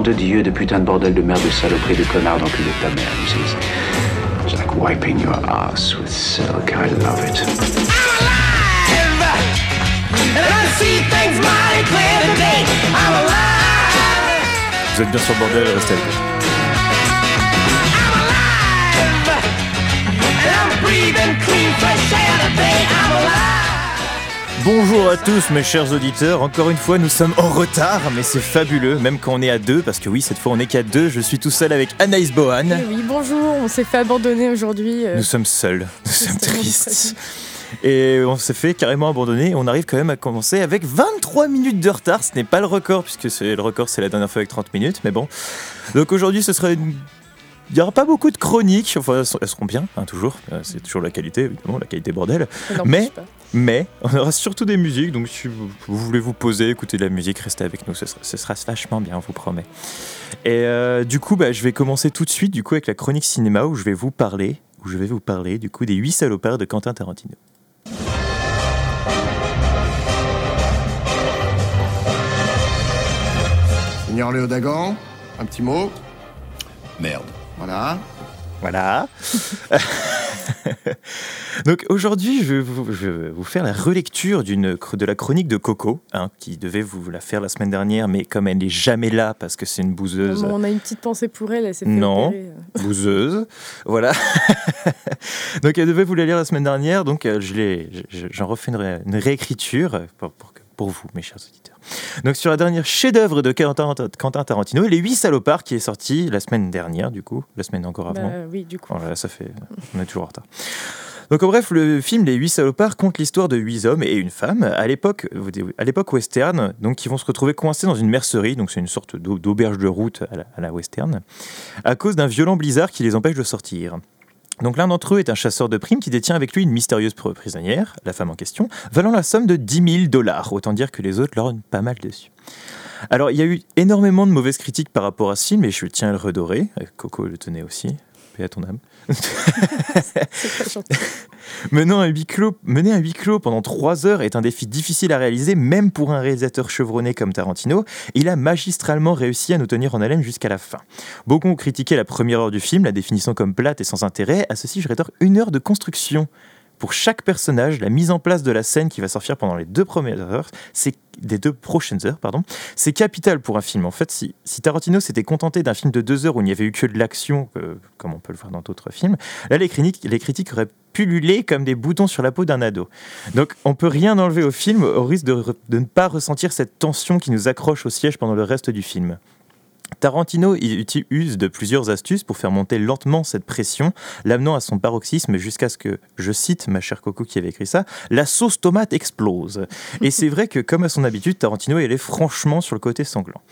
nom de Dieu, de putain de bordel de merde, de saloperie, de connard d'enculé de ta mère. You see, it's like wiping your ass with silk. I love it. Vous êtes bien sur le bordel, restez avec nous. Bonjour à tous mes chers auditeurs, encore une fois nous sommes en retard mais c'est fabuleux même quand on est à deux parce que oui cette fois on est qu'à deux, je suis tout seul avec Anaïs Bohan. Eh oui bonjour, on s'est fait abandonner aujourd'hui. euh. Nous sommes seuls, nous sommes tristes. Et on s'est fait carrément abandonner. On arrive quand même à commencer avec 23 minutes de retard. Ce n'est pas le record, puisque c'est le record, c'est la dernière fois avec 30 minutes. Mais bon. Donc aujourd'hui, ce sera une. Il n'y aura pas beaucoup de chroniques. Enfin, elles seront bien, hein, toujours. Euh, C'est toujours la qualité, évidemment, la qualité bordel. Mais, mais, on aura surtout des musiques. Donc si vous, voulez vous poser, écouter de la musique, restez avec nous. Ce sera, ce sera vachement bien, on vous promet. Et euh, du coup, bah, je vais commencer tout de suite du coup, avec la chronique cinéma où je vais vous parler, où je vais vous parler du coup des 8 salopards de Quentin Tarantino. Seigneur Léo Dagan, un petit mot? Merde. Voilà. Voilà. Donc aujourd'hui, je, vais vous- faire la relecture de la chronique de Coco, hein, qui devait vous la faire la semaine dernière, mais comme elle n'est jamais là parce que c'est une bouseuse, On a une petite pensée pour elle, elle s'est fait Non. opérer. bouseuse, voilà. donc elle devait vous la lire la semaine dernière, donc euh, je l'ai- je- j'en refais une, ré- une réécriture pour, pour, que- pour vous, mes chers auditeurs. Donc sur la dernière chef-d'œuvre de Quentin, Tarantino, Les Huit Salopards, qui est sorti la semaine dernière, du coup, la semaine encore avant. Bah, oui, du coup. Oh là ça fait. On est toujours en retard. Donc, en bref, le film Les Huit Salopards compte l'histoire de huit hommes et une femme à l'époque, à l'époque western, donc qui vont se retrouver coincés dans une mercerie, donc c'est une sorte d'au- d'auberge de route à la, à la western, à cause d'un violent blizzard qui les empêche de sortir. Donc l'un d'entre eux est un chasseur de primes qui détient avec lui une mystérieuse pr- prisonnière, la femme en question, valant la somme de 10 000 dollars. Autant dire que les autres leur donnent pas mal dessus. Alors il y a eu énormément de mauvaises critiques par rapport à ce film, et je tiens à le redorer. Euh, Coco le tenait aussi. Paix à ton âme. Menant un huis clos, mener un huis clos pendant trois heures est un défi difficile à réaliser, même pour un réalisateur chevronné comme Tarantino. Il a magistralement réussi à nous tenir en haleine jusqu'à la fin. Beaucoup ont critiqué la première heure du film, la définissant comme plate et sans intérêt. À ceci, je rétorque une heure de construction. Pour chaque personnage, la mise en place de la scène qui va sortir pendant les deux premières heures, c'est des deux prochaines heures, pardon, c'est capital pour un film. En fait, si, si Tarantino s'était contenté d'un film de deux heures où il n'y avait eu que de l'action, comme on peut le voir dans d'autres films, là, les critiques, les critiques auraient pullulé comme des boutons sur la peau d'un ado. Donc, on peut rien enlever au film au risque de ne pas ressentir cette tension qui nous accroche au siège pendant le reste du film. Tarantino use de plusieurs astuces pour faire monter lentement cette pression, l'amenant à son paroxysme jusqu'à ce que, je cite ma chère Coco qui avait écrit ça, la sauce tomate explose. Et c'est vrai que, comme à son habitude, Tarantino il est franchement sur le côté sanglant.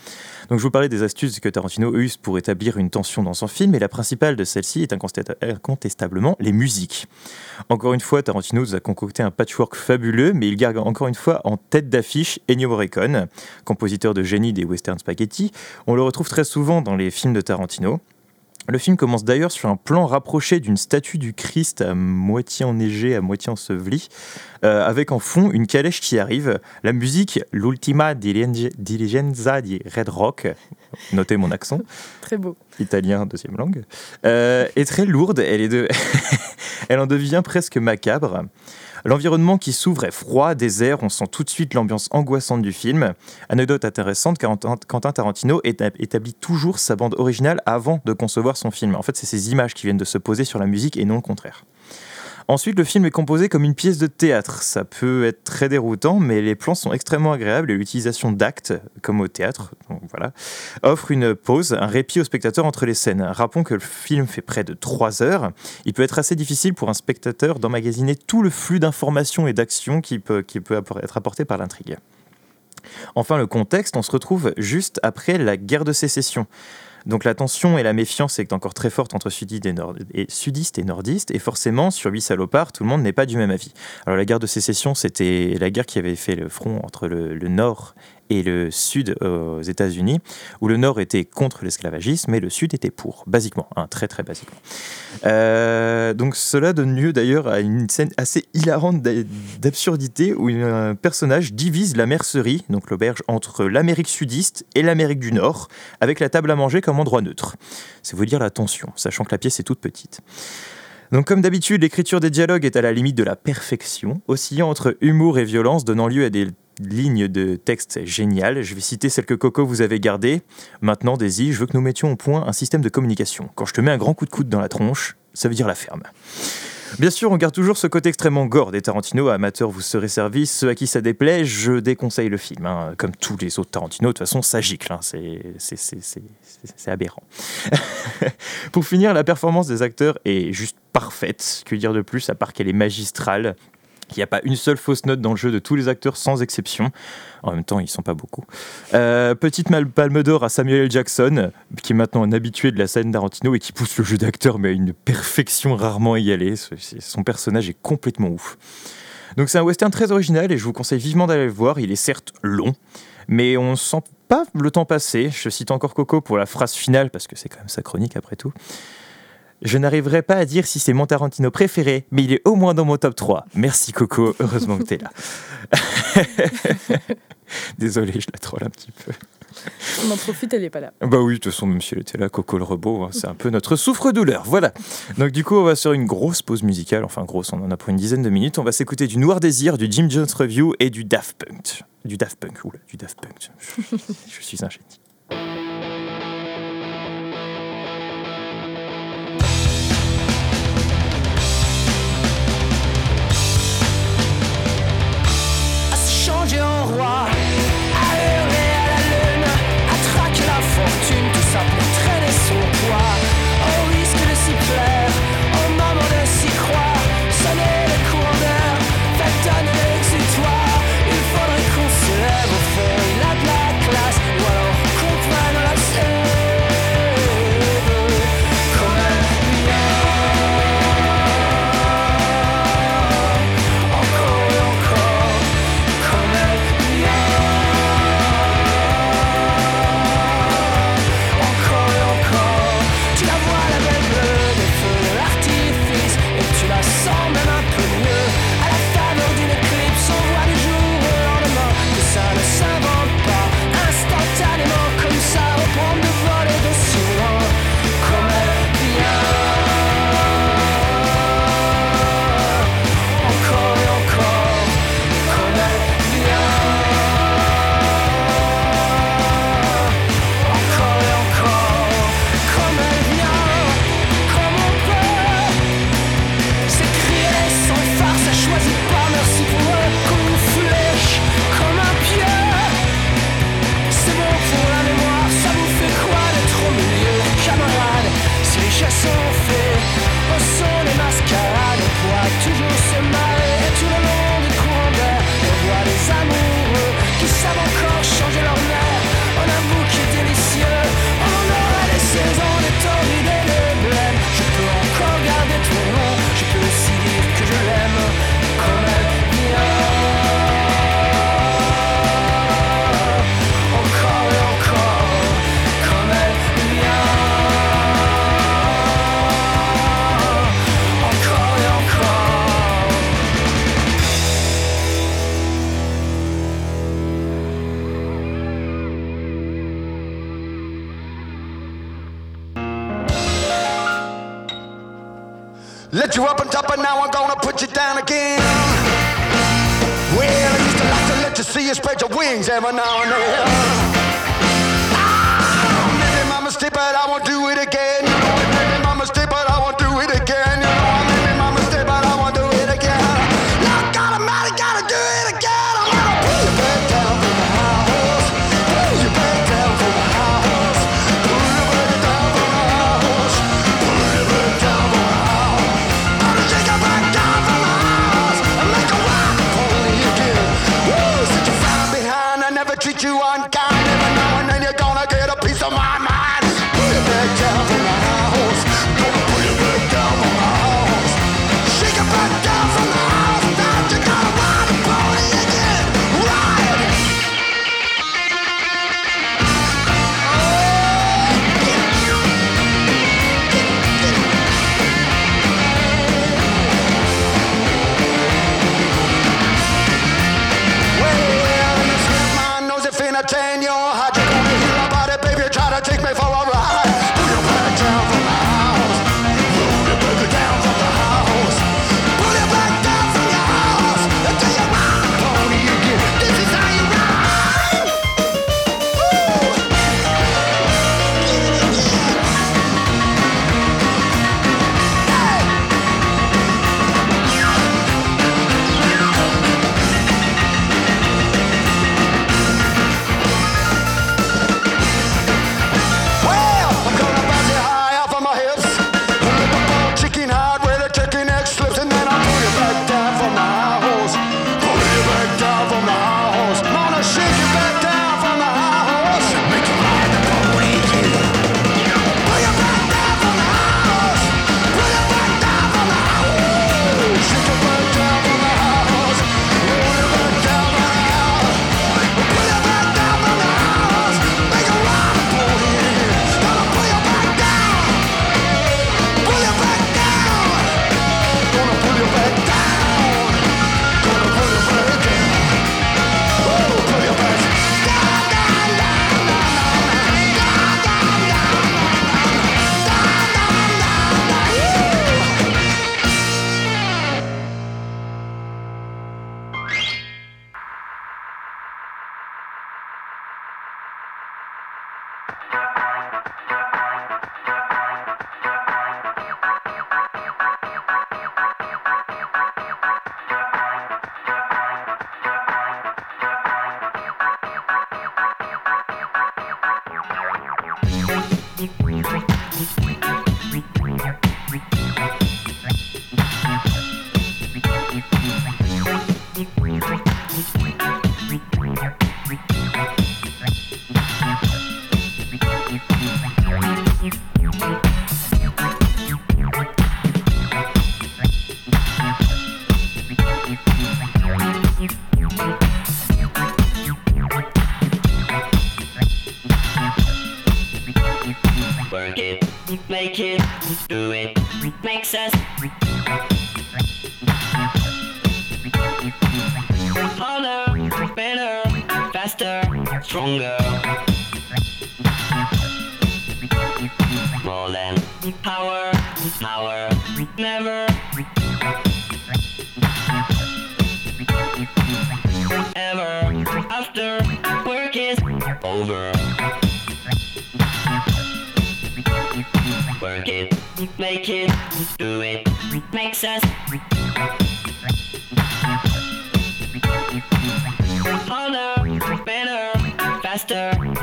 Donc je vous parlais des astuces que Tarantino use pour établir une tension dans son film, et la principale de celle-ci est incontesta- incontestablement les musiques. Encore une fois, Tarantino nous a concocté un patchwork fabuleux, mais il garde encore une fois en tête d'affiche Ennio Morricone, compositeur de génie des western spaghetti. On le retrouve très souvent dans les films de Tarantino. Le film commence d'ailleurs sur un plan rapproché d'une statue du Christ à moitié enneigée, à moitié ensevelie, euh, avec en fond une calèche qui arrive. La musique, l'Ultima Dilige- Diligenza di Red Rock, notez mon accent, Très beau. italien deuxième langue, euh, est très lourde. Elle, est de... elle en devient presque macabre. L'environnement qui s'ouvre est froid, désert, on sent tout de suite l'ambiance angoissante du film. Anecdote intéressante, Quentin Tarantino éta- établit toujours sa bande originale avant de concevoir son film. En fait, c'est ces images qui viennent de se poser sur la musique et non le contraire. Ensuite, le film est composé comme une pièce de théâtre. Ça peut être très déroutant, mais les plans sont extrêmement agréables et l'utilisation d'actes, comme au théâtre, voilà, offre une pause, un répit au spectateur entre les scènes. Rappelons que le film fait près de 3 heures. Il peut être assez difficile pour un spectateur d'emmagasiner tout le flux d'informations et d'actions qui peut, qui peut être apporté par l'intrigue. Enfin, le contexte, on se retrouve juste après la guerre de sécession. Donc la tension et la méfiance est encore très forte entre sudistes et, nordistes, et forcément, sur huit salopards, tout le monde n'est pas du même avis. Alors la guerre de sécession, c'était la guerre qui avait fait le front entre le, le nord et le Sud aux États-Unis, où le Nord était contre l'esclavagisme et le Sud était pour, basiquement, hein, très très basiquement. Euh, donc cela donne lieu d'ailleurs à une scène assez hilarante d'absurdité où un personnage divise la mercerie, donc l'auberge, entre l'Amérique sudiste et l'Amérique du Nord, avec la table à manger comme endroit neutre. C'est vous dire la tension, sachant que la pièce est toute petite. Donc comme d'habitude, l'écriture des dialogues est à la limite de la perfection, oscillant entre humour et violence, donnant lieu à des lignes de texte géniales. Je vais citer celles que Coco vous avez gardées. Maintenant, Daisy, je veux que nous mettions au point un système de communication. Quand je te mets un grand coup de coude dans la tronche, ça veut dire la ferme. Bien sûr, on garde toujours ce côté extrêmement gore des Tarantino. Amateurs, vous serez servis. Ceux à qui ça déplaît, je déconseille le film. hein. Comme tous les autres Tarantino, de toute façon, ça gicle. hein. C'est aberrant. Pour finir, la performance des acteurs est juste parfaite. Que dire de plus, à part qu'elle est magistrale? Il n'y a pas une seule fausse note dans le jeu de tous les acteurs sans exception. En même temps, ils sont pas beaucoup. Euh, petite palme d'or à Samuel L. Jackson, qui est maintenant un habitué de la scène Tarantino et qui pousse le jeu d'acteur mais à une perfection rarement égalée. Son personnage est complètement ouf. Donc c'est un western très original et je vous conseille vivement d'aller le voir. Il est certes long, mais on sent pas le temps passer. Je cite encore Coco pour la phrase finale parce que c'est quand même sa chronique après tout. Je n'arriverai pas à dire si c'est mon Tarantino préféré, mais il est au moins dans mon top 3. Merci Coco, heureusement que t'es là. Désolé, je la troll un petit peu. On en profite, elle n'est pas là. Bah oui, de toute façon, même si elle était là, Coco le robot, hein, c'est un peu notre souffre-douleur. Voilà. Donc du coup, on va sur une grosse pause musicale, enfin grosse, on en a pour une dizaine de minutes. On va s'écouter du Noir Désir, du Jim Jones Review et du Daft Punk. Du Daft Punk, oula, du Daft Punk. Je, je suis un génie. Let you up on top, and now I'm gonna put you down again. Well, I used to like to let you see you spread your wings every now and then. Ah, maybe my mistake, but I won't do it again.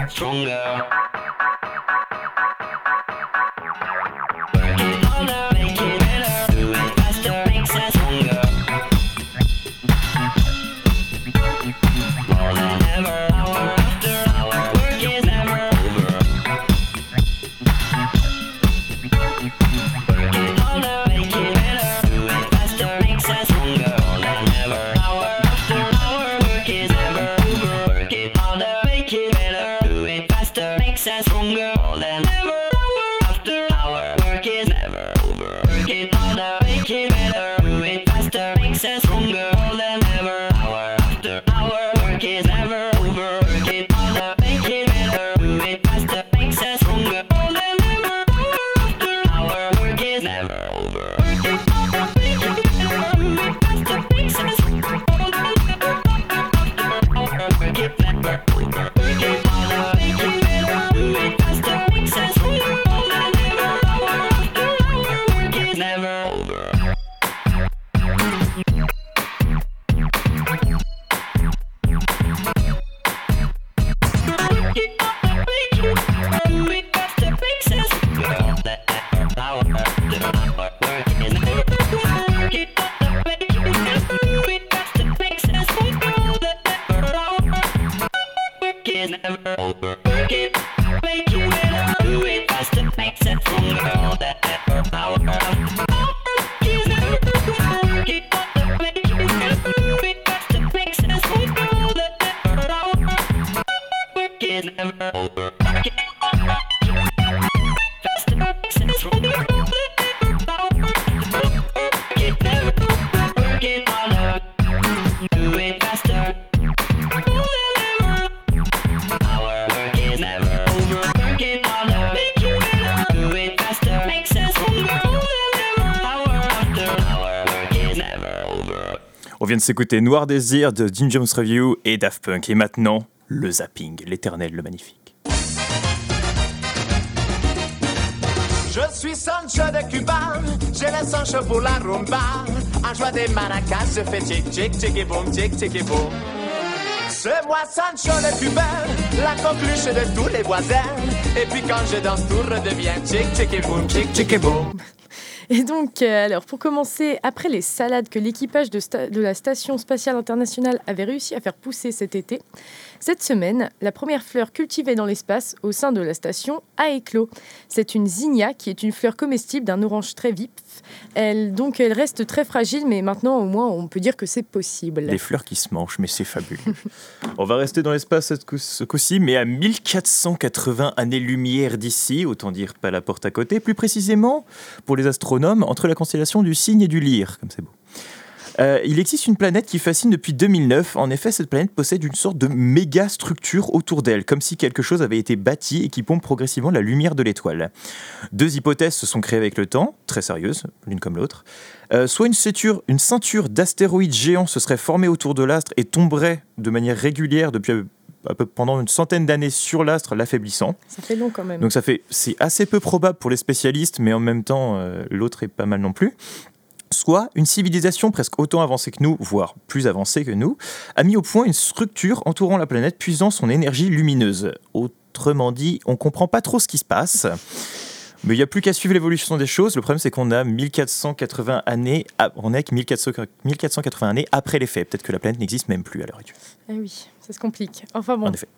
Stronger. never over. Work it, make you wanna do it. Just to make sense from s'écouter Noir Désir de Jim Jones Review et Daft Punk. Et maintenant, le zapping, l'éternel, le magnifique. Je suis Sancho de Cuba, j'ai le Sancho pour la rumba. En joie des maracas, je fais tic tic tic et boum, tic tic et boum. C'est moi Sancho le belle, la coqueluche de tous les voisins. Et puis quand je danse, tout redevient tic tic et boum, tic tic et boum. Et donc, euh, alors pour commencer, après les salades que l'équipage de, la Station spatiale internationale avait réussi à faire pousser cet été, cette semaine, la première fleur cultivée dans l'espace au sein de la station a éclos. C'est une zinnia qui est une fleur comestible d'un orange très vif. Elle, donc, elle reste très fragile, mais maintenant, au moins, on peut dire que c'est possible. Les fleurs qui se mangent, mais c'est fabuleux. On va rester dans l'espace ce coup-ci, mais à 1480 années-lumière d'ici, autant dire pas la porte à côté, plus précisément, pour les astronomes, entre la constellation du Cygne et du Lyre, comme c'est beau. Euh, il existe une planète qui fascine depuis 2009. En effet, cette planète possède une sorte de méga structure autour d'elle, comme si quelque chose avait été bâti et qui pompe progressivement la lumière de l'étoile. Deux hypothèses se sont créées avec le temps, très sérieuses, l'une comme l'autre. Euh, soit une ceinture, une ceinture d'astéroïdes géants se serait formée autour de l'astre et tomberait de manière régulière depuis euh, à peu- pendant une centaine d'années sur l'astre, l'affaiblissant. Ça fait long quand même. Donc ça fait, c'est assez peu probable pour les spécialistes, mais en même temps, euh, l'autre est pas mal non plus. Soit une civilisation presque autant avancée que nous, voire plus avancée que nous, a mis au point une structure entourant la planète puisant son énergie lumineuse. Autrement dit, on comprend pas trop ce qui se passe. Mais il n'y a plus qu'à suivre l'évolution des choses. Le problème, c'est qu'on a 1480 années, à- on est avec 1400 1480 années après les faits. Peut-être que la planète n'existe même plus à l'heure actuelle. Ah oui, ça se complique. Enfin bon. En effet.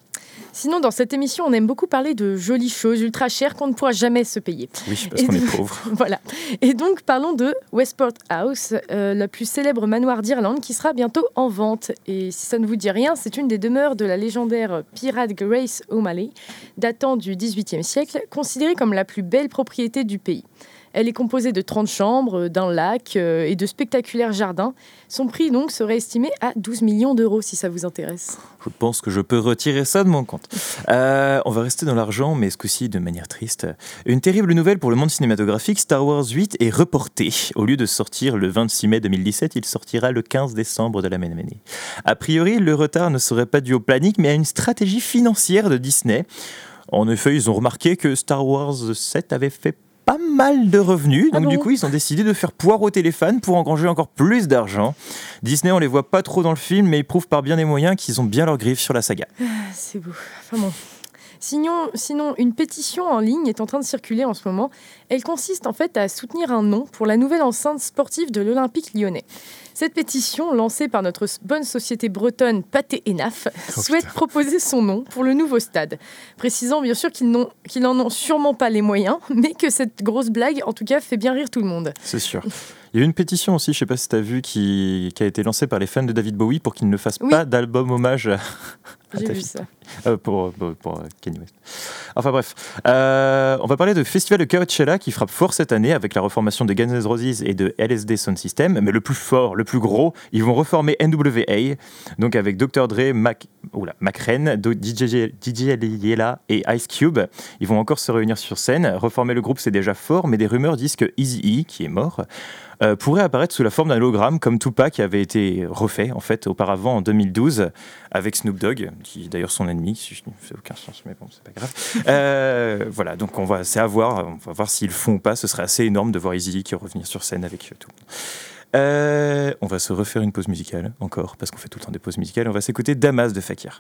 Sinon, dans cette émission, on aime beaucoup parler de jolies choses ultra chères qu'on ne pourra jamais se payer. Oui, parce qu'on est pauvre. Voilà. Et donc, parlons de Westport House, euh, la plus célèbre manoir d'Irlande, qui sera bientôt en vente. Et si ça ne vous dit rien, c'est une des demeures de la légendaire pirate Grace O'Malley, datant du XVIIIe siècle, considérée comme la plus belle propriété du pays. Elle est composée de 30 chambres, d'un lac euh, et de spectaculaires jardins. Son prix donc serait estimé à 12 millions d'euros si ça vous intéresse. Je pense que je peux retirer ça de mon compte. Euh, on va rester dans l'argent, mais ce coup-ci de manière triste. Une terrible nouvelle pour le monde cinématographique, Star Wars 8 est reporté. Au lieu de sortir le 26 mai 2017, il sortira le 15 décembre de la même année. A priori, le retard ne serait pas dû au planning, mais à une stratégie financière de Disney. En effet, ils ont remarqué que Star Wars 7 avait fait pas mal de revenus, Ah donc du coup ils ont décidé de faire poireauter les fans pour engranger encore plus d'argent. Disney on les voit pas trop dans le film, mais ils prouvent par bien des moyens qu'ils ont bien leur griffe sur la saga. Ah, C'est beau. Enfin bon. Sinon, sinon, une pétition en ligne est en train de circuler en ce moment. Elle consiste en fait à soutenir un nom pour la nouvelle enceinte sportive de l'Olympique lyonnais. Cette pétition, lancée par notre bonne société bretonne Pathé Enaf, Oh, souhaite putain. proposer son nom pour le nouveau stade. Précisant bien sûr qu'ils n'en ont sûrement pas les moyens, mais que cette grosse blague, en tout cas, fait bien rire tout le monde. C'est sûr. Il y a eu une pétition aussi, je sais pas si tu as vu, qui, qui a été lancée par les fans de David Bowie pour qu'il ne fasse Oui. pas d'album hommage à, vu fille. ça. euh, pour, pour, pour, euh, Kanye West. Enfin bref, Euh, on va parler de Festival de Coachella qui frappe fort cette année avec la reformation de Guns N' Roses et de LSD Sound System. Mais le plus fort, le plus gros, ils vont reformer NWA, donc avec Dr. Dre, Mac, oula, Do- DJ, DJ Yella et Ice Cube. Ils vont encore se réunir sur scène. Reformer le groupe, c'est déjà fort, mais des rumeurs disent que Eazy-E, qui est mort, euh, pourrait apparaître sous la forme d'un hologramme comme Tupac qui avait été refait en fait auparavant en 2012 avec Snoop Dogg qui est d'ailleurs son ennemi si je ne fais aucun sens mais bon c'est pas grave. Euh, voilà donc on va c'est à voir on va voir s'ils le font ou pas ce serait assez énorme de voir Easy qui revenir sur scène avec euh, tout Euh, on va se refaire une pause musicale encore parce qu'on fait tout le temps des pauses musicales on va s'écouter Damas de Fakir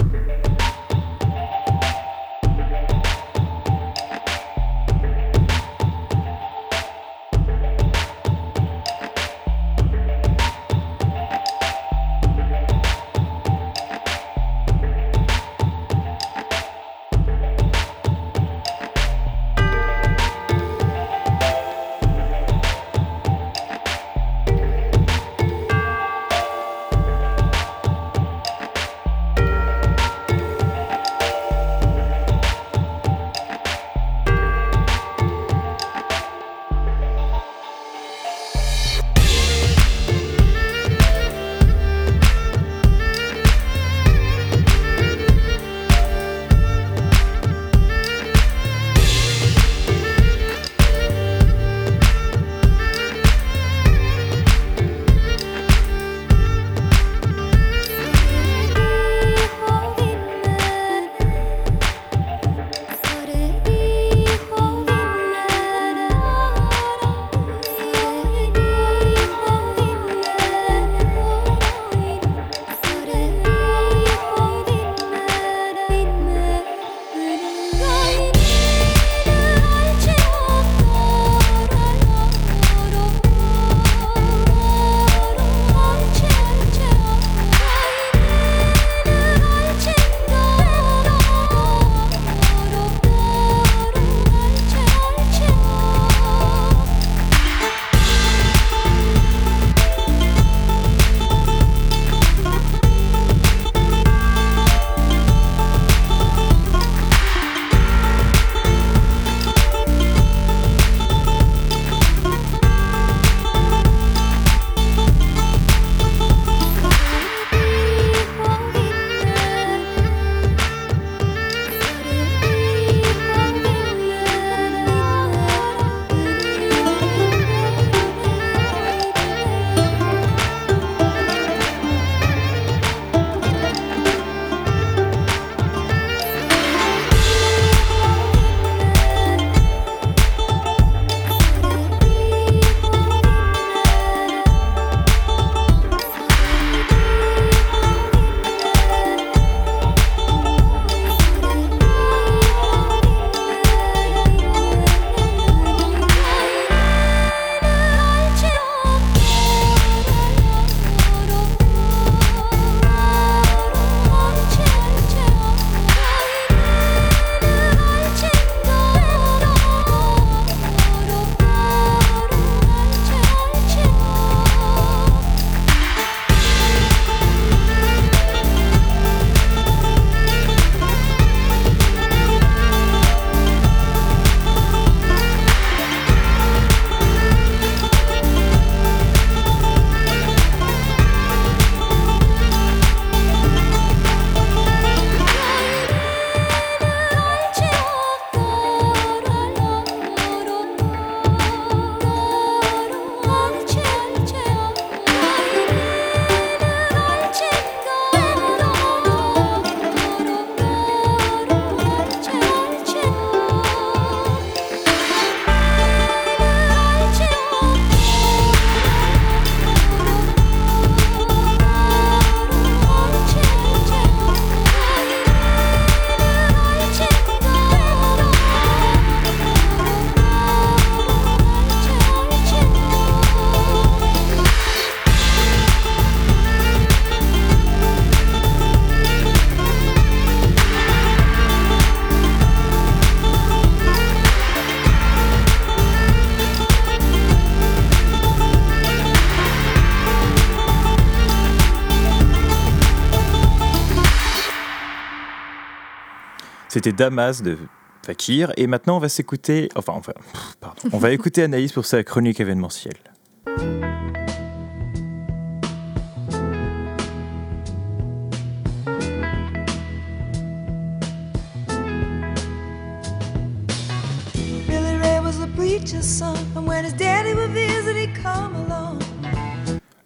C'était Damas de Fakir. Et maintenant, on va s'écouter. Enfin, on va, pff, pardon. on va écouter Anaïs pour sa chronique événementielle.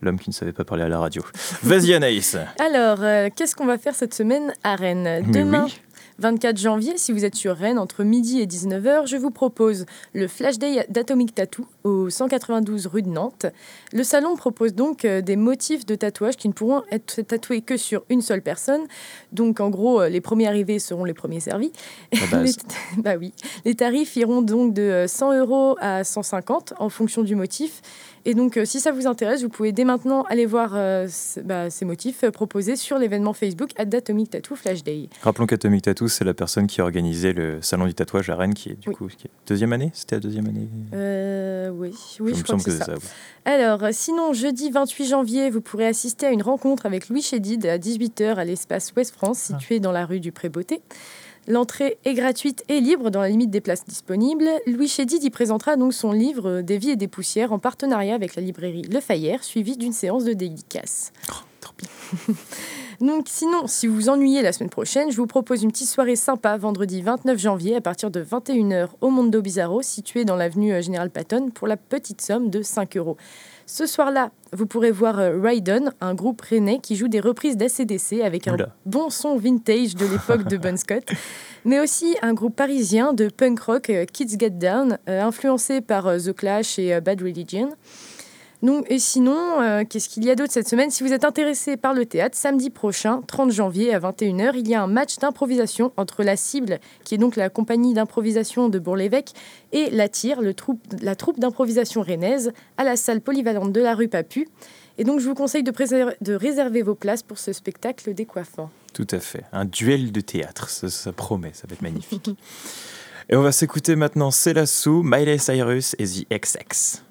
L'homme qui ne savait pas parler à la radio. Vas-y, Anaïs. Alors, euh, qu'est-ce qu'on va faire cette semaine à Rennes? Mais Demain, oui. 24 janvier, si vous êtes sur Rennes, entre midi et 19h, je vous propose le Flash Day d'Atomic Tattoo au 192 rue de Nantes. Le salon propose donc euh, des motifs de tatouage qui ne pourront être tatoués que sur une seule personne. Donc, en gros, euh, les premiers arrivés seront les premiers servis. Les, bah oui. Les tarifs iront donc de euh, 100 euros à 150 en fonction du motif. Et donc, euh, si ça vous intéresse, vous pouvez dès maintenant aller voir euh, bah, ces motifs euh, proposés sur l'événement Facebook Atomic Tattoo Flash Day. Rappelons qu'Atomic Tattoo, c'est la personne qui a organisé le salon du tatouage à Rennes, qui est du Oui. coup qui est deuxième année? C'était la deuxième année? Oui, oui, je me crois que c'est ça. Alors, sinon, jeudi 28 janvier, vous pourrez assister à une rencontre avec Louis Chédid à 18h à l'espace Ouest France, situé dans la rue du Pré-Beauté. L'entrée est gratuite et libre dans la limite des places disponibles. Louis Chédid y présentera donc son livre euh, Des vies et des poussières en partenariat avec la librairie Le Fayère, suivi d'une séance de dédicace. Trop bien. Donc sinon, si vous vous ennuyez la semaine prochaine, je vous propose une petite soirée sympa vendredi 29 janvier à partir de 21h au Mondo Bizarro, situé dans l'avenue euh, Général Patton, pour la petite somme de 5 euros. Ce soir-là, vous pourrez voir euh, Raiden, un groupe rennais qui joue des reprises d'ACDC avec un Oula. bon son vintage de l'époque de Bon Scott, mais aussi un groupe parisien de punk rock euh, Kids Get Down, euh, influencé par The Clash et Bad Religion. Donc, et sinon, euh, qu'est-ce qu'il y a d'autre cette semaine? Si vous êtes intéressé par le théâtre, samedi prochain, 30 janvier à 21h, il y a un match d'improvisation entre la Cible, qui est donc la compagnie d'improvisation de Bourg-l'Évêque, et la Tire, le troupe, la troupe d'improvisation rennaise, à la salle polyvalente de la rue Papu. Et donc, je vous conseille de, de réserver vos places pour ce spectacle décoiffant. Tout à fait. Un duel de théâtre. Ça, promet, ça va être magnifique. et on va s'écouter maintenant Selassou, Miley Cyrus et The XX.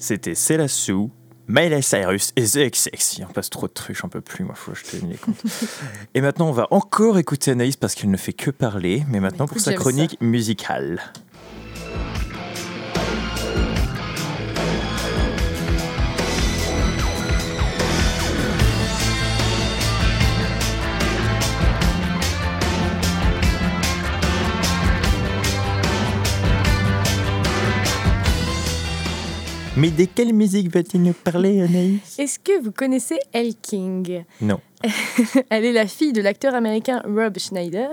C'était Sue, Miley Cyrus et The XX. Il en passe trop de trucs, j'en peux plus, moi, faut que je te les compte. et maintenant, on va encore écouter Anaïs parce qu'elle ne fait que parler, mais maintenant pour sa chronique musicale. Mais de quelle musique va-t-il nous parler, Anaïs? Est-ce que vous connaissez Elle King? Non. Elle est la fille de l'acteur américain Rob Schneider.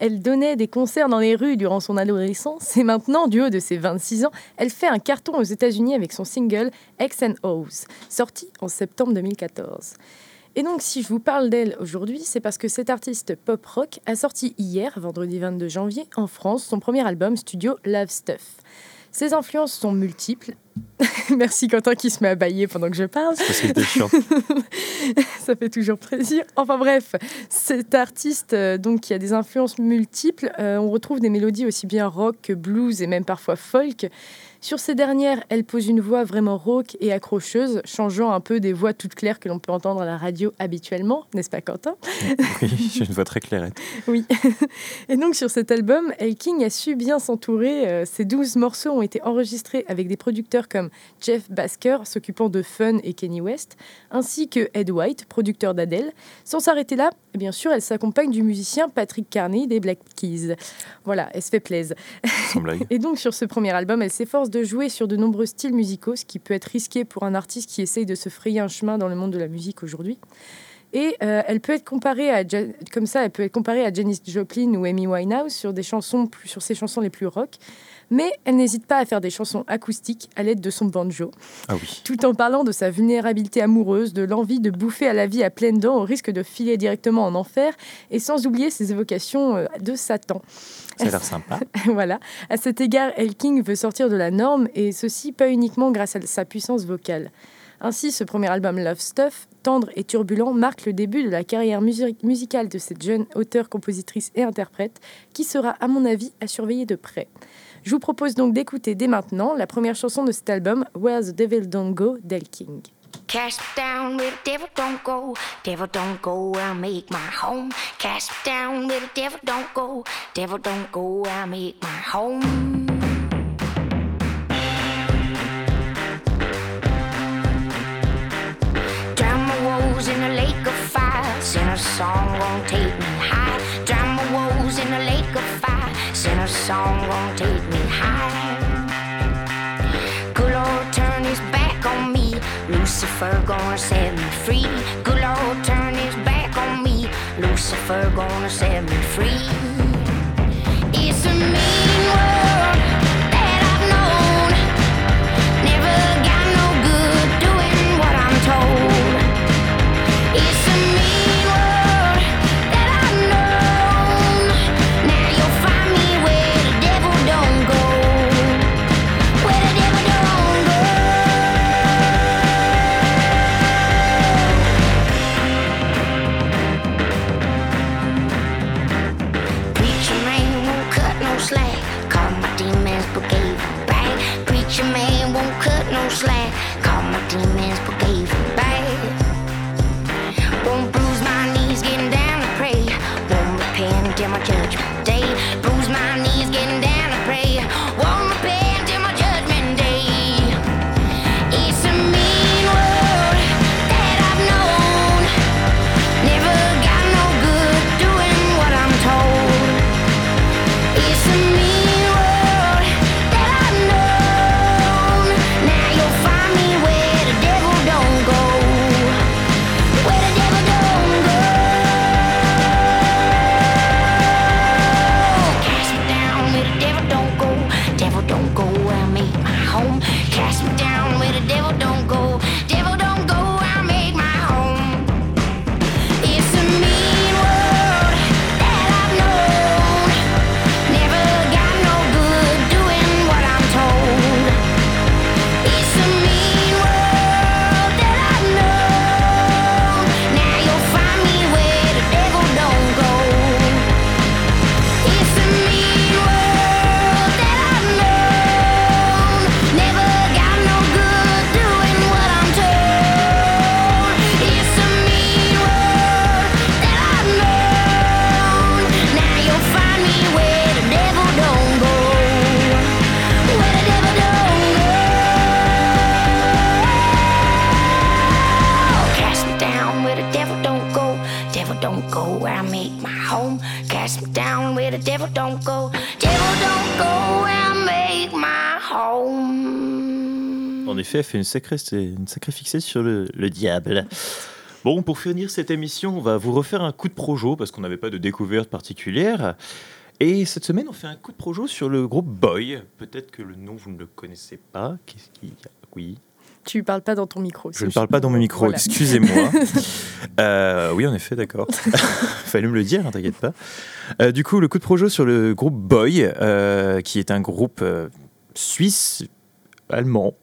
Elle donnait des concerts dans les rues durant son adolescence et maintenant, du haut de ses 26 ans, elle fait un carton aux États-Unis avec son single X and O's, sorti en septembre 2014. Et donc, si je vous parle d'elle aujourd'hui, c'est parce que cette artiste pop-rock a sorti hier, vendredi 22 janvier, en France, son premier album studio Love Stuff. Ses influences sont multiples. Merci Quentin qui se met à bailler pendant que je parle. Parce que chiant. Ça fait toujours plaisir. Enfin bref, cet artiste euh, donc qui a des influences multiples, euh, on retrouve des mélodies aussi bien rock que blues et même parfois folk. Sur ces dernières, elle pose une voix vraiment rauque et accrocheuse, changeant un peu des voix toutes claires que l'on peut entendre à la radio habituellement, n'est-ce pas Quentin? Oui, j'ai une voix très claire. Oui. Et donc sur cet album, El King a su bien s'entourer. Euh, Ses 12 morceaux ont été enregistrés avec des producteurs comme Jeff Basker, s'occupant de Fun et Kenny West, ainsi que Ed White, producteur d'Adele. Sans s'arrêter là, bien sûr, elle s'accompagne du musicien Patrick Carney des Black Keys. Voilà, elle se fait blague. Et donc sur ce premier album, elle s'efforce de jouer sur de nombreux styles musicaux, ce qui peut être risqué pour un artiste qui essaye de se frayer un chemin dans le monde de la musique aujourd'hui. Et euh, elle peut être comparée à comme ça, elle peut être comparée à Janis Joplin ou Amy Winehouse sur des chansons plus, sur ses chansons les plus rock. Mais elle n'hésite pas à faire des chansons acoustiques à l'aide de son banjo, Ah oui. tout en parlant de sa vulnérabilité amoureuse, de l'envie de bouffer à la vie à pleines dents au risque de filer directement en enfer, et sans oublier ses évocations euh, de Satan. Ça a l'air sympa. voilà. À cet égard, Elking veut sortir de la norme et ceci pas uniquement grâce à sa puissance vocale. Ainsi, ce premier album Love Stuff, tendre et turbulent, marque le début de la carrière musi- musicale de cette jeune auteure, compositrice et interprète, qui sera, à mon avis, à surveiller de près. Je vous propose donc d'écouter dès maintenant la première chanson de cet album, Where the Devil Don't Go, d'El King. Cast down with the devil don't go, devil don't go where I make my home. Cast down with the devil don't go, devil don't go where I make my home. Drown my woes in a lake of fire, sinner song won't take song won't take me high. Good Lord, turn his back on me. Lucifer gonna set me free. Good Lord, turn his back on me. Lucifer gonna set me free. It's a mean world fait une sacrée, une sacrée fixée sur le, le diable. Bon, pour finir cette émission, on va vous refaire un coup de projo parce qu'on n'avait pas de découverte particulière. Et cette semaine, on fait un coup de projo sur le groupe Boy. Peut-être que le nom, vous ne le connaissez pas. Qu'est-ce qu'il y a? Oui. Tu parles pas dans ton micro. Je ne parle pas dans mon micro, Voilà. excusez-moi. Euh, oui, en effet, d'accord. Fallait me le dire, hein, t'inquiète pas. Euh, du coup, le coup de projo sur le groupe Boy, euh, qui est un groupe suisse allemand.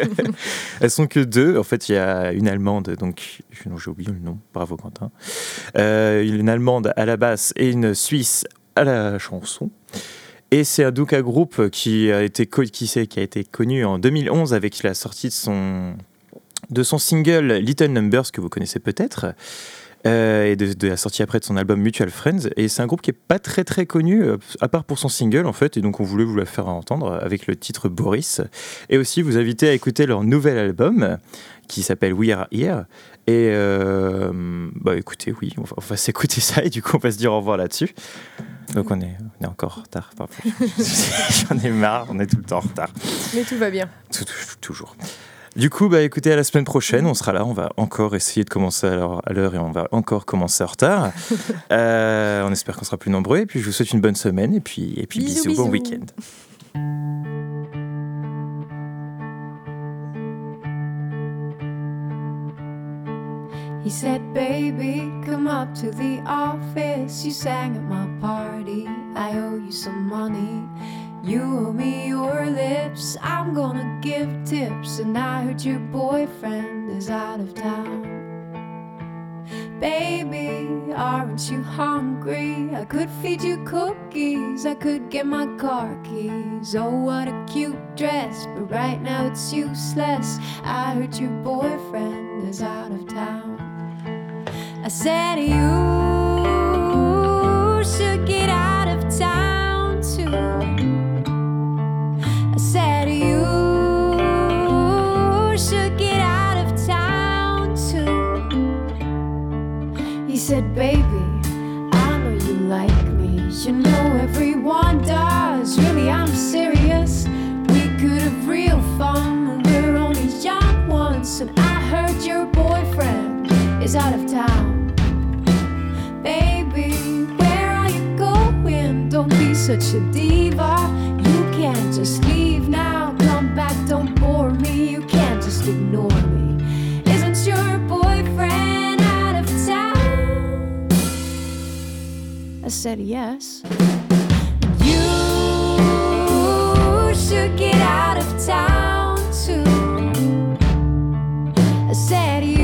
Elles sont que deux. En fait, il y a une allemande, donc j'ai oublié le nom. Bravo Quentin. Euh, une allemande à la basse et une suisse à la chanson. Et c'est un donc un groupe qui a été qui, qui a été connu en 2011 avec la sortie de son de son single Little Numbers que vous connaissez peut-être. Euh, et de, de la sortie après de son album Mutual Friends. Et c'est un groupe qui est pas très très connu, euh, à part pour son single en fait. Et donc on voulait vous la faire entendre avec le titre Boris. Et aussi vous inviter à écouter leur nouvel album qui s'appelle We Are Here. Et euh, bah écoutez, oui, on va, s'écouter ça et du coup on va se dire au revoir là-dessus. Donc on est, on est encore en retard. J'en ai marre, on est tout le temps en retard. Mais tout va bien. Tout- toujours. Du coup, bah, écoutez, à la semaine prochaine, on sera là. On va encore essayer de commencer à l'heure- et on va encore commencer en retard. Euh, on espère qu'on sera plus nombreux. Et puis, je vous souhaite une bonne semaine. Et puis, et puis Bisous, bisous, bon bisous. week-end. He said, Baby, come up to the office. You sang at my party. I owe you some money. You owe me your lips. I'm gonna give tips. And I heard your boyfriend is out of town. Baby, aren't you hungry? I could feed you cookies. I could get my car keys. Oh, what a cute dress. But right now it's useless. I heard your boyfriend is out of town. I said you and I heard your boyfriend is out of town. Baby, where are you going? Don't be such a diva. You can't just leave now. Come back, don't bore me. You can't just ignore me. Isn't your boyfriend out of town? I said yes. You should get out of town I